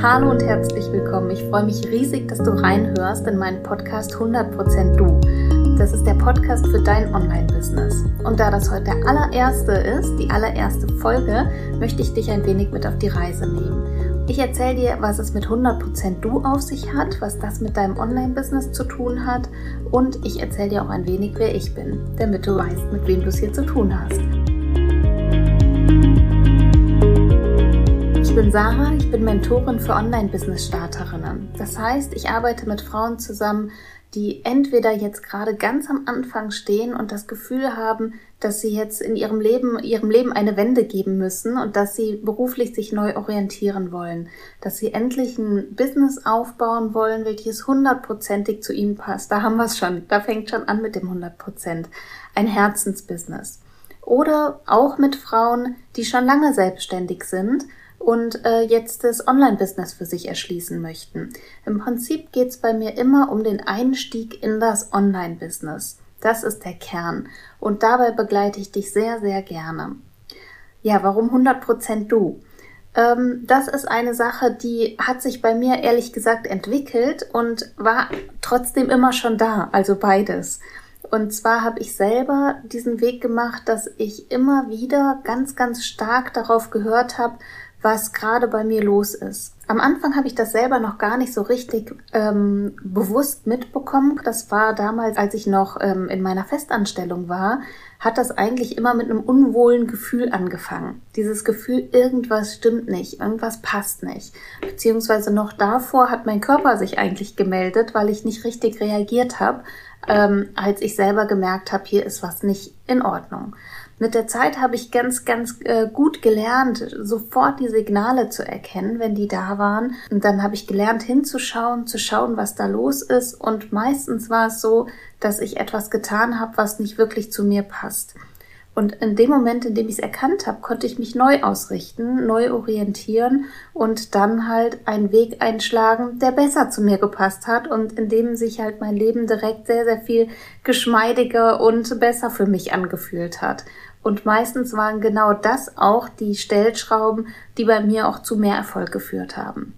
Hallo und herzlich willkommen. Ich freue mich riesig, dass du reinhörst in meinen Podcast 100% Du. Das ist der Podcast für dein Online-Business. Und da das heute der allererste ist, die allererste Folge, möchte ich dich ein wenig mit auf die Reise nehmen. Ich erzähle dir, was es mit 100% Du auf sich hat, was das mit deinem Online-Business zu tun hat und ich erzähle dir auch ein wenig, wer ich bin, damit du weißt, mit wem du es hier zu tun hast. Bin Sarah, ich bin Mentorin für Online-Business-Starterinnen. Das heißt, ich arbeite mit Frauen zusammen, die entweder jetzt gerade ganz am Anfang stehen und das Gefühl haben, dass sie jetzt in ihrem Leben, ihrem Leben eine Wende geben müssen und dass sie beruflich sich neu orientieren wollen, dass sie endlich ein Business aufbauen wollen, welches hundertprozentig zu ihnen passt. Da haben wir es schon. Da fängt schon an mit dem 100 Prozent. Ein Herzensbusiness. Oder auch mit Frauen, die schon lange selbstständig sind und äh, jetzt das Online-Business für sich erschließen möchten. Im Prinzip geht es bei mir immer um den Einstieg in das Online-Business. Das ist der Kern. Und dabei begleite ich dich sehr, sehr gerne. Ja, warum 100% du? Ähm, das ist eine Sache, die hat sich bei mir ehrlich gesagt entwickelt und war trotzdem immer schon da, also beides. Und zwar habe ich selber diesen Weg gemacht, dass ich immer wieder ganz, ganz stark darauf gehört habe, was gerade bei mir los ist. Am Anfang habe ich das selber noch gar nicht so richtig ähm, bewusst mitbekommen. Das war damals, als ich noch ähm, in meiner Festanstellung war, hat das eigentlich immer mit einem unwohlen Gefühl angefangen. Dieses Gefühl, irgendwas stimmt nicht, irgendwas passt nicht. Beziehungsweise noch davor hat mein Körper sich eigentlich gemeldet, weil ich nicht richtig reagiert habe, ähm, als ich selber gemerkt habe, hier ist was nicht in Ordnung. Mit der Zeit habe ich ganz, ganz äh, gut gelernt, sofort die Signale zu erkennen, wenn die da waren. Und dann habe ich gelernt, hinzuschauen, zu schauen, was da los ist. Und meistens war es so, dass ich etwas getan habe, was nicht wirklich zu mir passt. Und in dem Moment, in dem ich es erkannt habe, konnte ich mich neu ausrichten, neu orientieren und dann halt einen Weg einschlagen, der besser zu mir gepasst hat und in dem sich halt mein Leben direkt sehr, sehr viel geschmeidiger und besser für mich angefühlt hat. Und meistens waren genau das auch die Stellschrauben, die bei mir auch zu mehr Erfolg geführt haben.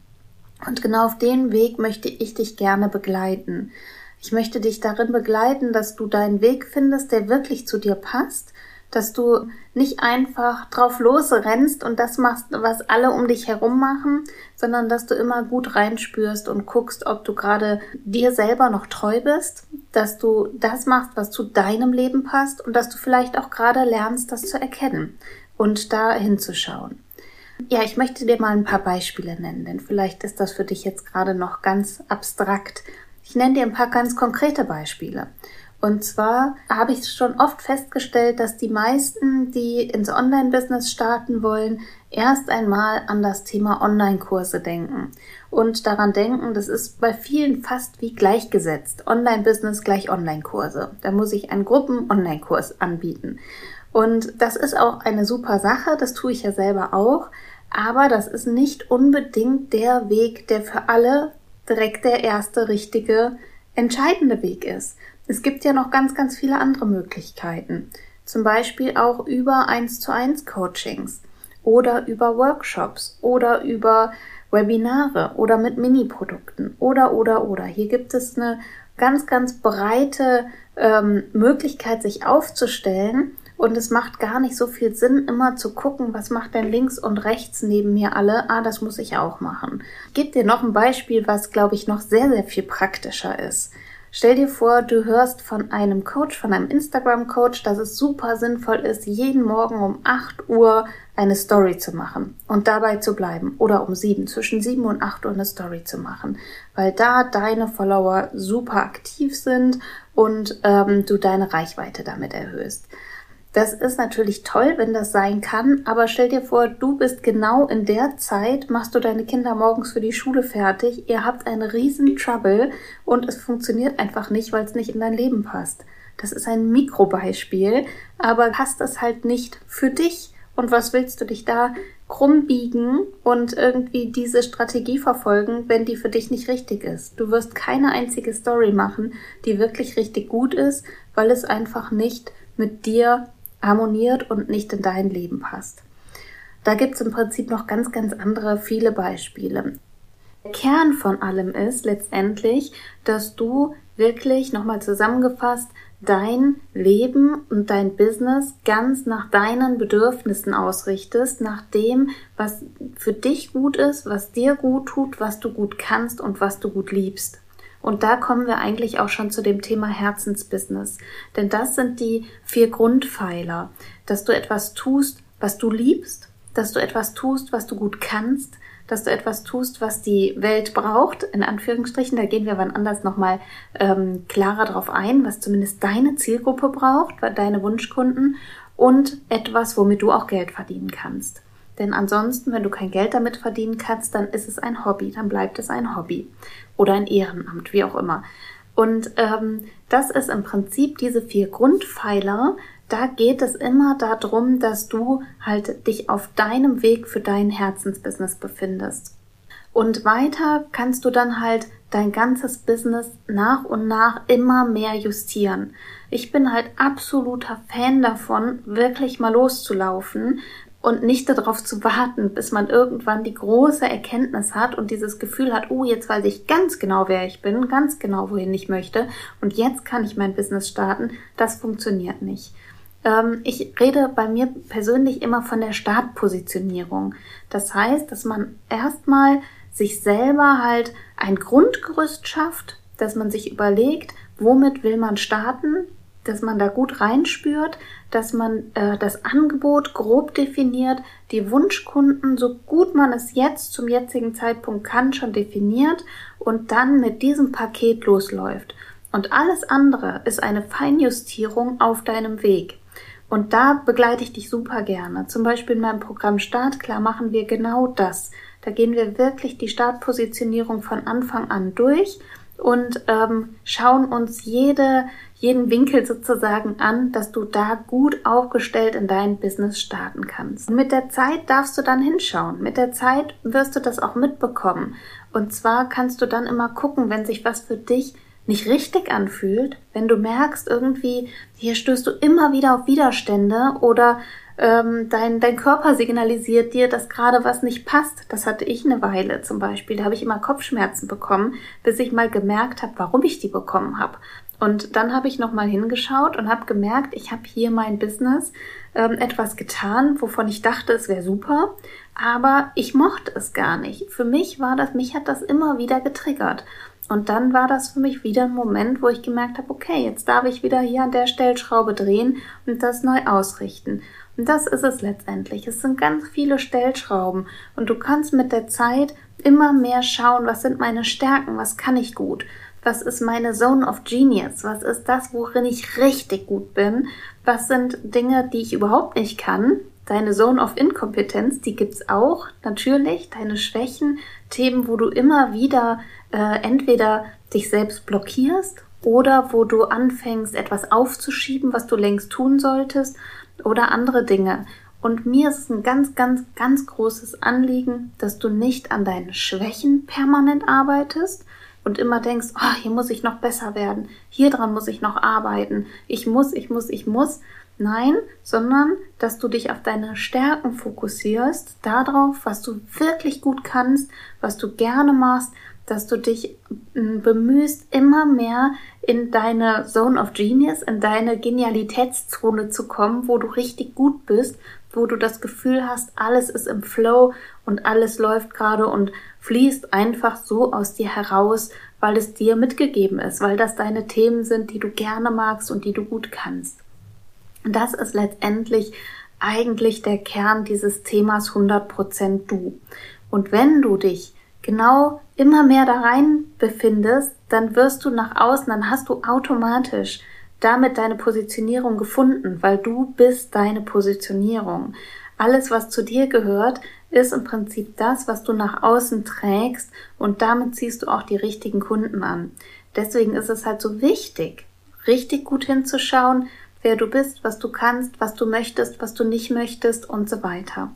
Und genau auf den Weg möchte ich dich gerne begleiten. Ich möchte dich darin begleiten, dass du deinen Weg findest, der wirklich zu dir passt, dass du nicht einfach drauf losrennst und das machst, was alle um dich herum machen, sondern dass du immer gut reinspürst und guckst, ob du gerade dir selber noch treu bist, dass du das machst, was zu deinem Leben passt und dass du vielleicht auch gerade lernst, das zu erkennen und da hinzuschauen. Ja, ich möchte dir mal ein paar Beispiele nennen, denn vielleicht ist das für dich jetzt gerade noch ganz abstrakt. Ich nenne dir ein paar ganz konkrete Beispiele. Und zwar habe ich schon oft festgestellt, dass die meisten, die ins Online-Business starten wollen, erst einmal an das Thema Online-Kurse denken und daran denken, das ist bei vielen fast wie gleichgesetzt. Online-Business gleich Online-Kurse. Da muss ich einen Gruppen-Online-Kurs anbieten. Und das ist auch eine super Sache, das tue ich ja selber auch. Aber das ist nicht unbedingt der Weg, der für alle direkt der erste richtige, entscheidende Weg ist. Es gibt ja noch ganz, ganz viele andere Möglichkeiten. Zum Beispiel auch über 1 zu 1 Coachings oder über Workshops oder über Webinare oder mit Mini-Produkten oder, oder, oder. Hier gibt es eine ganz, ganz breite ähm, Möglichkeit, sich aufzustellen. Und es macht gar nicht so viel Sinn, immer zu gucken, was macht denn links und rechts neben mir alle. Ah, das muss ich auch machen. Ich gebe dir noch ein Beispiel, was, glaube ich, noch sehr, sehr viel praktischer ist. Stell dir vor, du hörst von einem Coach, von einem Instagram-Coach, dass es super sinnvoll ist, jeden Morgen um 8 Uhr eine Story zu machen und dabei zu bleiben oder um 7, zwischen 7 und 8 Uhr eine Story zu machen, weil da deine Follower super aktiv sind und ähm, du deine Reichweite damit erhöhst. Das ist natürlich toll, wenn das sein kann, aber stell dir vor, du bist genau in der Zeit, machst du deine Kinder morgens für die Schule fertig, ihr habt einen riesen Trouble und es funktioniert einfach nicht, weil es nicht in dein Leben passt. Das ist ein Mikrobeispiel, aber passt das halt nicht für dich. Und was willst du dich da krumm biegen und irgendwie diese Strategie verfolgen, wenn die für dich nicht richtig ist? Du wirst keine einzige Story machen, die wirklich richtig gut ist, weil es einfach nicht mit dir harmoniert und nicht in dein Leben passt. Da gibt es im Prinzip noch ganz, ganz andere viele Beispiele. Kern von allem ist letztendlich, dass du wirklich nochmal zusammengefasst dein Leben und dein Business ganz nach deinen Bedürfnissen ausrichtest, nach dem, was für dich gut ist, was dir gut tut, was du gut kannst und was du gut liebst. Und da kommen wir eigentlich auch schon zu dem Thema Herzensbusiness. Denn das sind die vier Grundpfeiler, dass du etwas tust, was du liebst, dass du etwas tust, was du gut kannst, dass du etwas tust, was die Welt braucht, in Anführungsstrichen. Da gehen wir wann anders nochmal ähm, klarer drauf ein, was zumindest deine Zielgruppe braucht, deine Wunschkunden und etwas, womit du auch Geld verdienen kannst. Denn ansonsten, wenn du kein Geld damit verdienen kannst, dann ist es ein Hobby, dann bleibt es ein Hobby oder ein Ehrenamt, wie auch immer. Und ähm, das ist im Prinzip diese vier Grundpfeiler, da geht es immer darum, dass du halt dich auf deinem Weg für dein Herzensbusiness befindest. Und weiter kannst du dann halt dein ganzes Business nach und nach immer mehr justieren. Ich bin halt absoluter Fan davon, wirklich mal loszulaufen und nicht darauf zu warten, bis man irgendwann die große Erkenntnis hat und dieses Gefühl hat, oh, jetzt weiß ich ganz genau, wer ich bin, ganz genau, wohin ich möchte und jetzt kann ich mein Business starten. Das funktioniert nicht. Ähm, ich rede bei mir persönlich immer von der Startpositionierung. Das heißt, dass man erstmal sich selber halt ein Grundgerüst schafft, dass man sich überlegt, womit will man starten, dass man da gut reinspürt, dass man äh, das Angebot grob definiert, die Wunschkunden so gut man es jetzt zum jetzigen Zeitpunkt kann schon definiert und dann mit diesem Paket losläuft. Und alles andere ist eine Feinjustierung auf deinem Weg. Und da begleite ich dich super gerne. Zum Beispiel in meinem Programm Startklar machen wir genau das. Da gehen wir wirklich die Startpositionierung von Anfang an durch und ähm, schauen uns jede, jeden Winkel sozusagen an, dass du da gut aufgestellt in dein Business starten kannst. Und mit der Zeit darfst du dann hinschauen. Mit der Zeit wirst du das auch mitbekommen. Und zwar kannst du dann immer gucken, wenn sich was für dich nicht richtig anfühlt, wenn du merkst, irgendwie, hier stößt du immer wieder auf Widerstände oder ähm, dein, dein Körper signalisiert dir, dass gerade was nicht passt. Das hatte ich eine Weile zum Beispiel. Da habe ich immer Kopfschmerzen bekommen, bis ich mal gemerkt habe, warum ich die bekommen habe. Und dann habe ich nochmal hingeschaut und habe gemerkt, ich habe hier mein Business ähm, etwas getan, wovon ich dachte, es wäre super, aber ich mochte es gar nicht. Für mich war das, mich hat das immer wieder getriggert. Und dann war das für mich wieder ein Moment, wo ich gemerkt habe, okay, jetzt darf ich wieder hier an der Stellschraube drehen und das neu ausrichten. Und das ist es letztendlich. Es sind ganz viele Stellschrauben. Und du kannst mit der Zeit immer mehr schauen, was sind meine Stärken, was kann ich gut, was ist meine Zone of Genius, was ist das, worin ich richtig gut bin, was sind Dinge, die ich überhaupt nicht kann, deine Zone of Inkompetenz, die gibt's auch, natürlich, deine Schwächen, Themen, wo du immer wieder äh, entweder dich selbst blockierst oder wo du anfängst, etwas aufzuschieben, was du längst tun solltest oder andere Dinge. Und mir ist es ein ganz, ganz, ganz großes Anliegen, dass du nicht an deinen Schwächen permanent arbeitest und immer denkst, oh, hier muss ich noch besser werden, hier dran muss ich noch arbeiten, ich muss, ich muss, ich muss. Nein, sondern dass du dich auf deine Stärken fokussierst, darauf, was du wirklich gut kannst, was du gerne machst dass du dich hm, bemühst, immer mehr in deine Zone of Genius, in deine Genialitätszone zu kommen, wo du richtig gut bist, wo du das Gefühl hast, alles ist im Flow und alles läuft gerade und fließt einfach so aus dir heraus, weil es dir mitgegeben ist, weil das deine Themen sind, die du gerne magst und die du gut kannst. Und das ist letztendlich eigentlich der Kern dieses Themas 100% du. Und wenn du dich genau immer mehr da rein befindest, dann wirst du nach außen, dann hast du automatisch damit deine Positionierung gefunden, weil du bist deine Positionierung. Alles, was zu dir gehört, ist im Prinzip das, was du nach außen trägst und damit ziehst du auch die richtigen Kunden an. Deswegen ist es halt so wichtig, richtig gut hinzuschauen, wer du bist, was du kannst, was du möchtest, was du nicht möchtest und so weiter.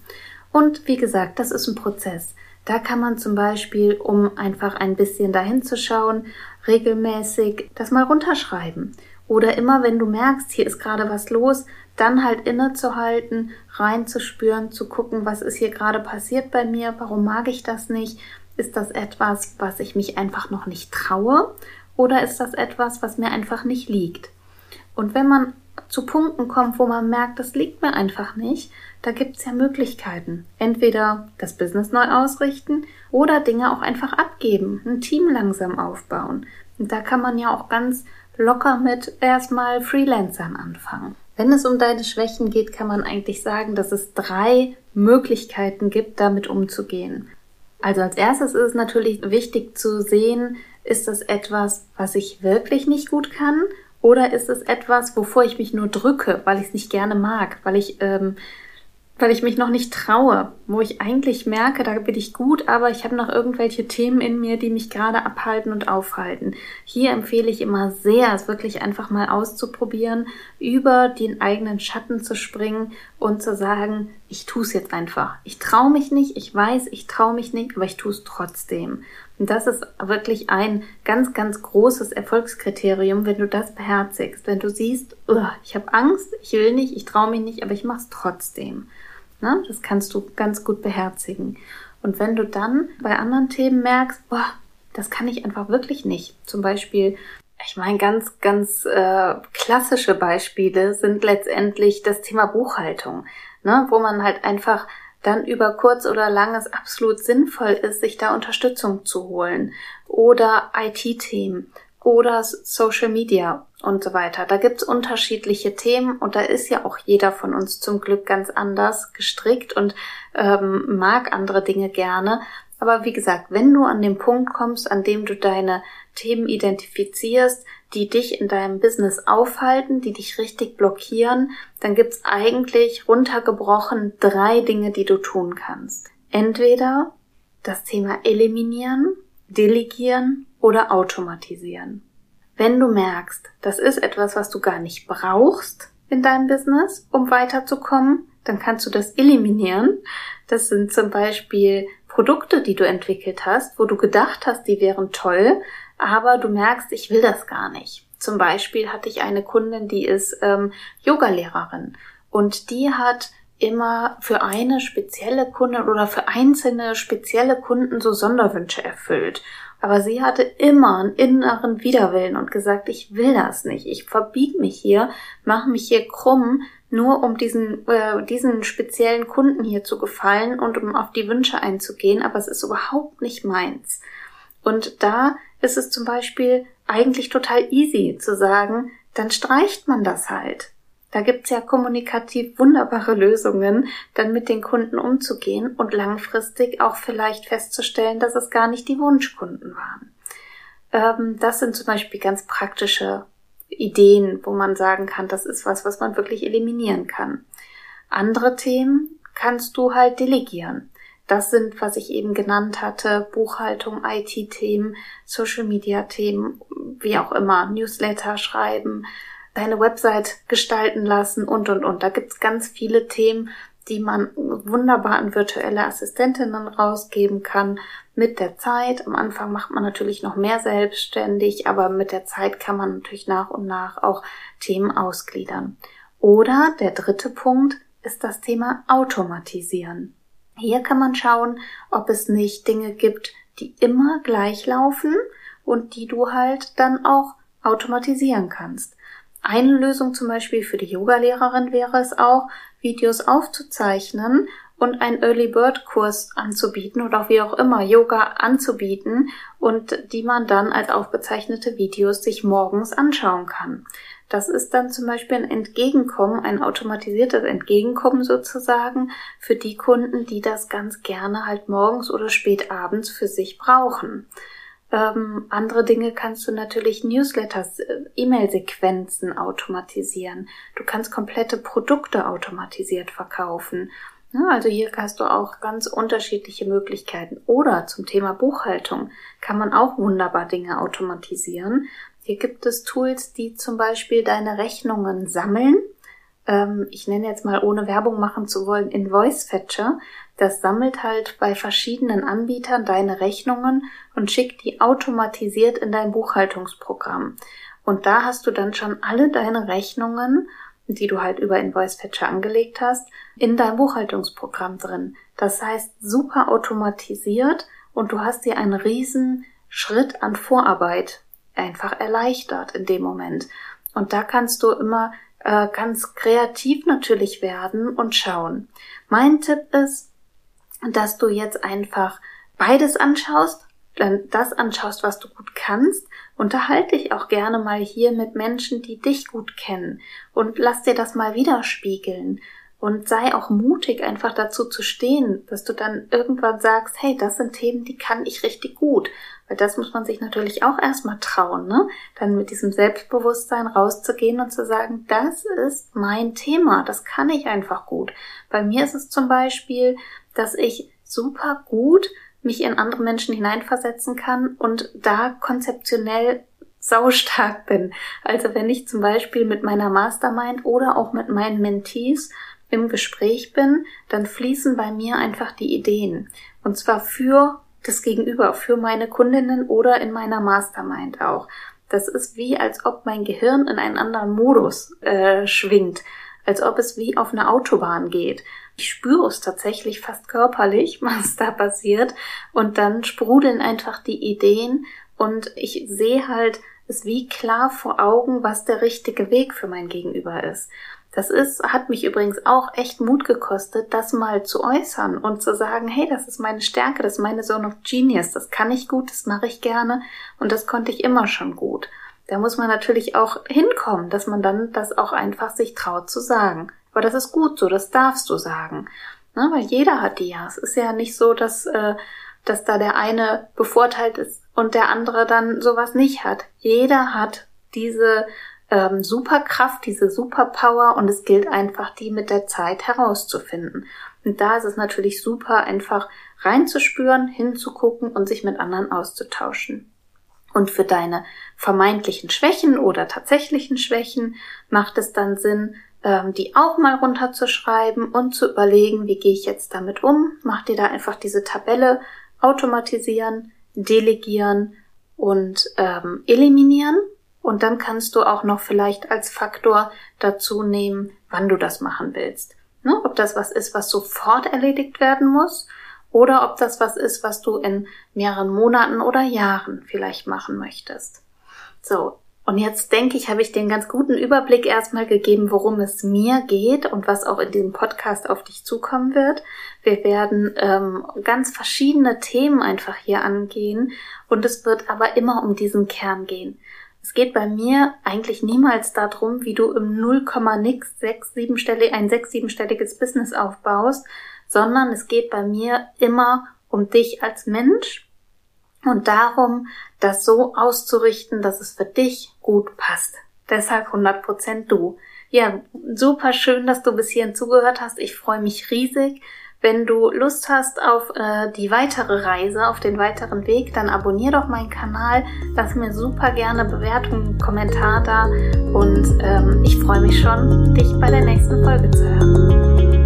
Und wie gesagt, das ist ein Prozess. Da kann man zum Beispiel, um einfach ein bisschen dahin zu schauen, regelmäßig das mal runterschreiben. Oder immer, wenn du merkst, hier ist gerade was los, dann halt innezuhalten, reinzuspüren, zu gucken, was ist hier gerade passiert bei mir, warum mag ich das nicht, Ist das etwas, was ich mich einfach noch nicht traue? Oder ist das etwas, was mir einfach nicht liegt? Und wenn man zu Punkten kommt, wo man merkt, das liegt mir einfach nicht, da gibt es ja Möglichkeiten. Entweder das Business neu ausrichten oder Dinge auch einfach abgeben, ein Team langsam aufbauen. Und da kann man ja auch ganz locker mit erstmal Freelancern anfangen. Wenn es um deine Schwächen geht, kann man eigentlich sagen, dass es drei Möglichkeiten gibt, damit umzugehen. Also als erstes ist es natürlich wichtig zu sehen, ist das etwas, was ich wirklich nicht gut kann oder ist es etwas, wovor ich mich nur drücke, weil ich es nicht gerne mag, weil ich ähm, weil ich mich noch nicht traue, wo ich eigentlich merke, da bin ich gut, aber ich habe noch irgendwelche Themen in mir, die mich gerade abhalten und aufhalten. Hier empfehle ich immer sehr, es wirklich einfach mal auszuprobieren, über den eigenen Schatten zu springen und zu sagen, ich tue es jetzt einfach. Ich traue mich nicht, ich weiß, ich traue mich nicht, aber ich tue es trotzdem. Und das ist wirklich ein ganz, ganz großes Erfolgskriterium, wenn du das beherzigst, wenn du siehst, ich habe Angst, ich will nicht, ich traue mich nicht, aber ich mache es trotzdem. Ne? Das kannst du ganz gut beherzigen. Und wenn du dann bei anderen Themen merkst, boah, das kann ich einfach wirklich nicht. Zum Beispiel, ich meine, ganz, ganz äh, klassische Beispiele sind letztendlich das Thema Buchhaltung, ne? wo man halt einfach dann über kurz oder lang es absolut sinnvoll ist, sich da Unterstützung zu holen. Oder IT-Themen oder Social Media und so weiter. Da gibt's unterschiedliche Themen und da ist ja auch jeder von uns zum Glück ganz anders gestrickt und ähm, mag andere Dinge gerne. Aber wie gesagt, wenn du an den Punkt kommst, an dem du deine Themen identifizierst, die dich in deinem Business aufhalten, die dich richtig blockieren, dann gibt's eigentlich runtergebrochen drei Dinge, die du tun kannst. Entweder das Thema eliminieren, delegieren oder automatisieren. Wenn du merkst, das ist etwas, was du gar nicht brauchst in deinem Business, um weiterzukommen, dann kannst du das eliminieren. Das sind zum Beispiel Produkte, die du entwickelt hast, wo du gedacht hast, die wären toll, aber du merkst, ich will das gar nicht. Zum Beispiel hatte ich eine Kundin, die ist ähm, Yogalehrerin und die hat immer für eine spezielle Kundin oder für einzelne spezielle Kunden so Sonderwünsche erfüllt. Aber sie hatte immer einen inneren Widerwillen und gesagt, ich will das nicht. Ich verbieg mich hier, mache mich hier krumm, nur um diesen, äh, diesen speziellen Kunden hier zu gefallen und um auf die Wünsche einzugehen. Aber es ist überhaupt nicht meins. Und da ist es zum Beispiel eigentlich total easy zu sagen, dann streicht man das halt. Da gibt's ja kommunikativ wunderbare Lösungen, dann mit den Kunden umzugehen und langfristig auch vielleicht festzustellen, dass es gar nicht die Wunschkunden waren. Ähm, das sind zum Beispiel ganz praktische Ideen, wo man sagen kann, das ist was, was man wirklich eliminieren kann. Andere Themen kannst du halt delegieren. Das sind, was ich eben genannt hatte, Buchhaltung, IT-Themen, Social-Media-Themen, wie auch immer, Newsletter schreiben, deine Website gestalten lassen und, und, und. Da gibt's ganz viele Themen, die man wunderbar an virtuelle Assistentinnen rausgeben kann. Mit der Zeit, am Anfang macht man natürlich noch mehr selbstständig, aber mit der Zeit kann man natürlich nach und nach auch Themen ausgliedern. Oder der dritte Punkt ist das Thema Automatisieren. Hier kann man schauen, ob es nicht Dinge gibt, die immer gleich laufen und die du halt dann auch automatisieren kannst. Eine Lösung zum Beispiel für die Yogalehrerin wäre es auch, Videos aufzuzeichnen und einen Early Bird Kurs anzubieten oder wie auch immer Yoga anzubieten und die man dann als aufgezeichnete Videos sich morgens anschauen kann. Das ist dann zum Beispiel ein Entgegenkommen, ein automatisiertes Entgegenkommen sozusagen für die Kunden, die das ganz gerne halt morgens oder spät abends für sich brauchen. Ähm, andere Dinge kannst du natürlich Newsletters, äh, E-Mail-Sequenzen automatisieren. Du kannst komplette Produkte automatisiert verkaufen. Ja, also hier hast du auch ganz unterschiedliche Möglichkeiten. Oder zum Thema Buchhaltung kann man auch wunderbar Dinge automatisieren. Hier gibt es Tools, die zum Beispiel deine Rechnungen sammeln. Ähm, ich nenne jetzt mal, ohne Werbung machen zu wollen, Invoice Fetcher. Das sammelt halt bei verschiedenen Anbietern deine Rechnungen und schickt die automatisiert in dein Buchhaltungsprogramm. Und da hast du dann schon alle deine Rechnungen, die du halt über Invoice Fetcher angelegt hast, in dein Buchhaltungsprogramm drin. Das heißt, super automatisiert und du hast dir einen riesen Schritt an Vorarbeit einfach erleichtert in dem Moment. Und da kannst du immer äh, ganz kreativ natürlich werden und schauen. Mein Tipp ist, dass du jetzt einfach beides anschaust, dann das anschaust, was du gut kannst. Unterhalte dich auch gerne mal hier mit Menschen, die dich gut kennen und lass dir das mal widerspiegeln und sei auch mutig, einfach dazu zu stehen, dass du dann irgendwann sagst, hey, das sind Themen, die kann ich richtig gut. Weil das muss man sich natürlich auch erstmal trauen, ne? Dann mit diesem Selbstbewusstsein rauszugehen und zu sagen, das ist mein Thema, das kann ich einfach gut. Bei mir ist es zum Beispiel, dass ich super gut mich in andere Menschen hineinversetzen kann und da konzeptionell saustark bin. Also wenn ich zum Beispiel mit meiner Mastermind oder auch mit meinen Mentees im Gespräch bin, dann fließen bei mir einfach die Ideen. Und zwar für das Gegenüber, für meine Kundinnen oder in meiner Mastermind auch. Das ist wie, als ob mein Gehirn in einen anderen Modus äh, schwingt, als ob es wie auf einer Autobahn geht. Ich spüre es tatsächlich fast körperlich, was da passiert. Und dann sprudeln einfach die Ideen und ich sehe halt es wie klar vor Augen, was der richtige Weg für mein Gegenüber ist. Das ist, hat mich übrigens auch echt Mut gekostet, das mal zu äußern und zu sagen, hey, das ist meine Stärke, das ist meine Zone of Genius, das kann ich gut, das mache ich gerne und das konnte ich immer schon gut. Da muss man natürlich auch hinkommen, dass man dann das auch einfach sich traut zu sagen. Aber das ist gut so, das darfst du sagen. Ne, weil jeder hat die ja. Es ist ja nicht so, dass, äh, dass da der eine bevorteilt ist und der andere dann sowas nicht hat. Jeder hat diese ähm, Superkraft, diese Superpower und es gilt einfach, die mit der Zeit herauszufinden. Und da ist es natürlich super, einfach reinzuspüren, hinzugucken und sich mit anderen auszutauschen. Und für deine vermeintlichen Schwächen oder tatsächlichen Schwächen macht es dann Sinn, ähm, die auch mal runterzuschreiben und zu überlegen, wie gehe ich jetzt damit um. Mach dir da einfach diese Tabelle automatisieren, delegieren und ähm, eliminieren und dann kannst du auch noch vielleicht als Faktor dazu nehmen, wann du das machen willst. Ne? Ob das was ist, was sofort erledigt werden muss oder ob das was ist, was du in mehreren Monaten oder Jahren vielleicht machen möchtest. So, und jetzt denke ich, habe ich den ganz guten Überblick erstmal gegeben, worum es mir geht und was auch in diesem Podcast auf dich zukommen wird. Wir werden ähm, ganz verschiedene Themen einfach hier angehen und es wird aber immer um diesen Kern gehen. Es geht bei mir eigentlich niemals darum, wie du im 0, nix 6, 7 ein 6, 7-stelliges Business aufbaust, sondern es geht bei mir immer um dich als Mensch und darum, das so auszurichten, dass es für dich gut passt. Deshalb 100% du. Ja, super schön, dass du bis hierhin zugehört hast. Ich freue mich riesig. Wenn du Lust hast auf äh, die weitere Reise, auf den weiteren Weg, dann abonnier doch meinen Kanal, lass mir super gerne Bewertungen, Kommentar da und ähm, ich freue mich schon, dich bei der nächsten Folge zu hören.